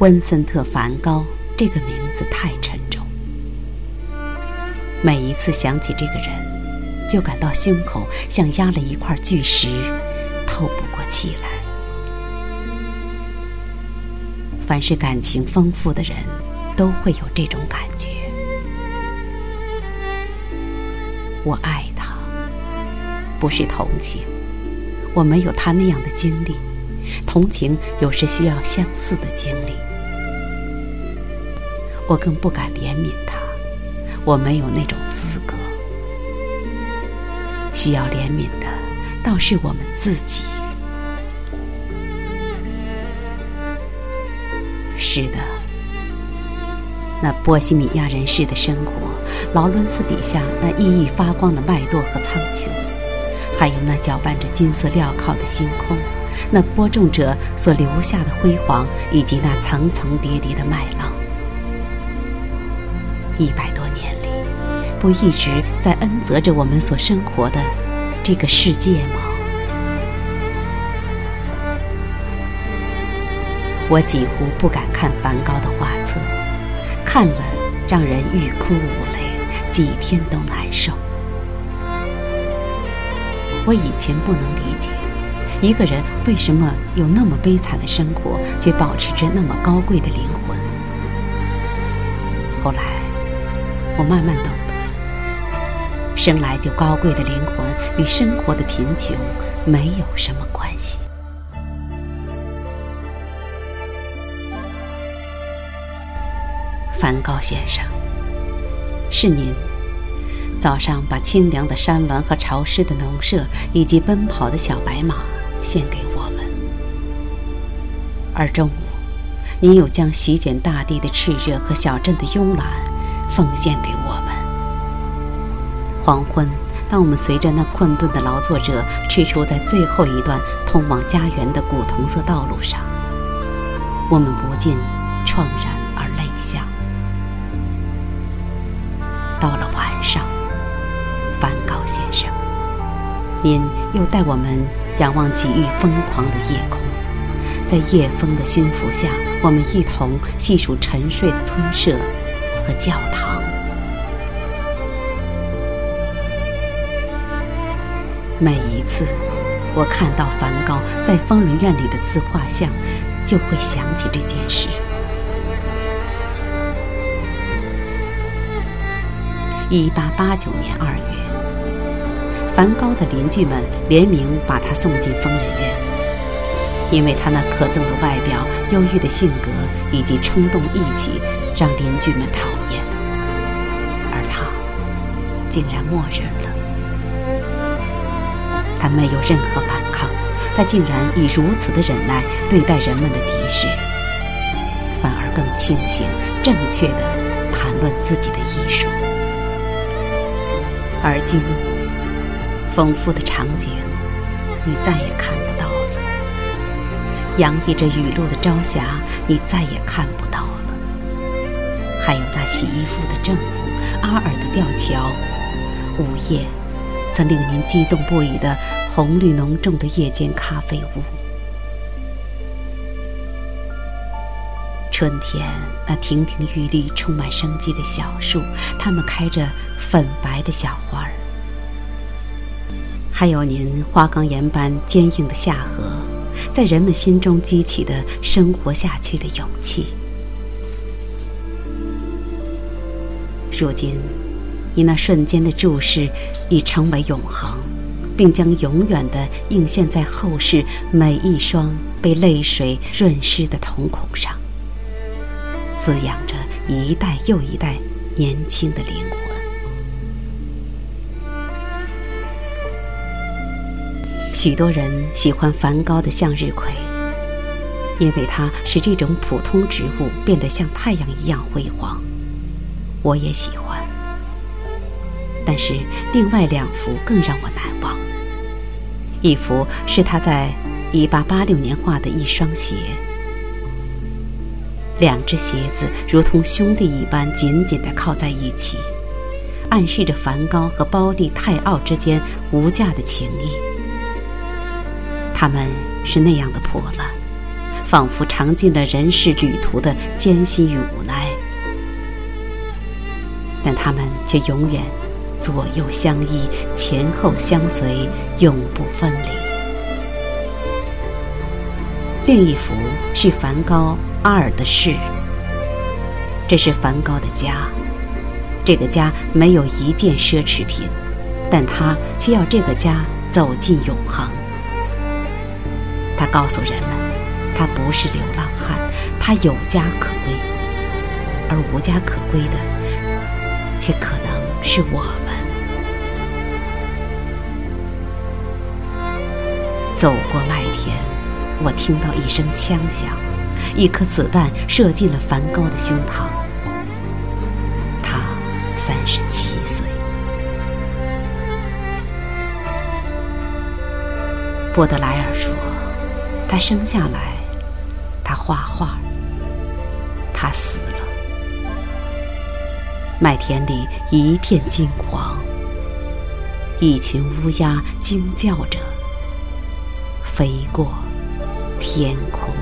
温森特·梵高这个名字太沉重，每一次想起这个人，就感到胸口像压了一块巨石，透不过气来。凡是感情丰富的人，都会有这种感觉。我爱他，不是同情，我没有他那样的经历。同情有时需要相似的经历，我更不敢怜悯他，我没有那种资格。需要怜悯的，倒是我们自己。是的，那波西米亚人士的生活，劳伦斯笔下那熠熠发光的脉络和苍穹，还有那搅拌着金色镣铐的星空。那播种者所留下的辉煌，以及那层层叠叠的麦浪，一百多年里，不一直在恩泽着我们所生活的这个世界吗？我几乎不敢看梵高的画册，看了让人欲哭无泪，几天都难受。我以前不能理解。一个人为什么有那么悲惨的生活，却保持着那么高贵的灵魂？后来，我慢慢懂得了，生来就高贵的灵魂与生活的贫穷没有什么关系。梵高先生，是您早上把清凉的山峦和潮湿的农舍，以及奔跑的小白马。献给我们，而中午，您又将席卷大地的炽热和小镇的慵懒奉献给我们。黄昏，当我们随着那困顿的劳作者驰出在最后一段通往家园的古铜色道路上，我们不禁怆然而泪下。到了晚上，梵高先生，您又带我们。仰望几域疯狂的夜空，在夜风的熏拂下，我们一同细数沉睡的村舍和教堂。每一次我看到梵高在疯人院里的自画像，就会想起这件事。一八八九年二月。梵高的邻居们联名把他送进疯人院，因为他那可憎的外表、忧郁的性格以及冲动义气，让邻居们讨。竟然默认了，他没有任何反抗，他竟然以如此的忍耐对待人们的敌视，反而更清醒、正确地谈论自己的艺术。而今。丰富的场景，你再也看不到了；洋溢着雨露的朝霞，你再也看不到了。还有那洗衣服的政府，阿尔的吊桥，午夜曾令您激动不已的红绿浓重的夜间咖啡屋。春天，那亭亭玉立、充满生机的小树，它们开着粉白的小花儿。还有您花岗岩般坚硬的下颌，在人们心中激起的生活下去的勇气。如今，你那瞬间的注视已成为永恒，并将永远的映现在后世每一双被泪水润湿的瞳孔上，滋养着一代又一代年轻的灵魂。许多人喜欢梵高的向日葵，因为它使这种普通植物变得像太阳一样辉煌。我也喜欢，但是另外两幅更让我难忘。一幅是他在1886年画的一双鞋，两只鞋子如同兄弟一般紧紧地靠在一起，暗示着梵高和胞弟泰奥之间无价的情谊。他们是那样的破烂，仿佛尝尽了人世旅途的艰辛与无奈。但他们却永远左右相依，前后相随，永不分离。另一幅是梵高《阿尔的诗》，这是梵高的家。这个家没有一件奢侈品，但他却要这个家走进永恒。他告诉人们，他不是流浪汉，他有家可归，而无家可归的，却可能是我们。走过麦田，我听到一声枪响，一颗子弹射进了梵高的胸膛。他三十七岁。波德莱尔说。他生下来，他画画，他死了。麦田里一片金黄，一群乌鸦惊叫着飞过天空。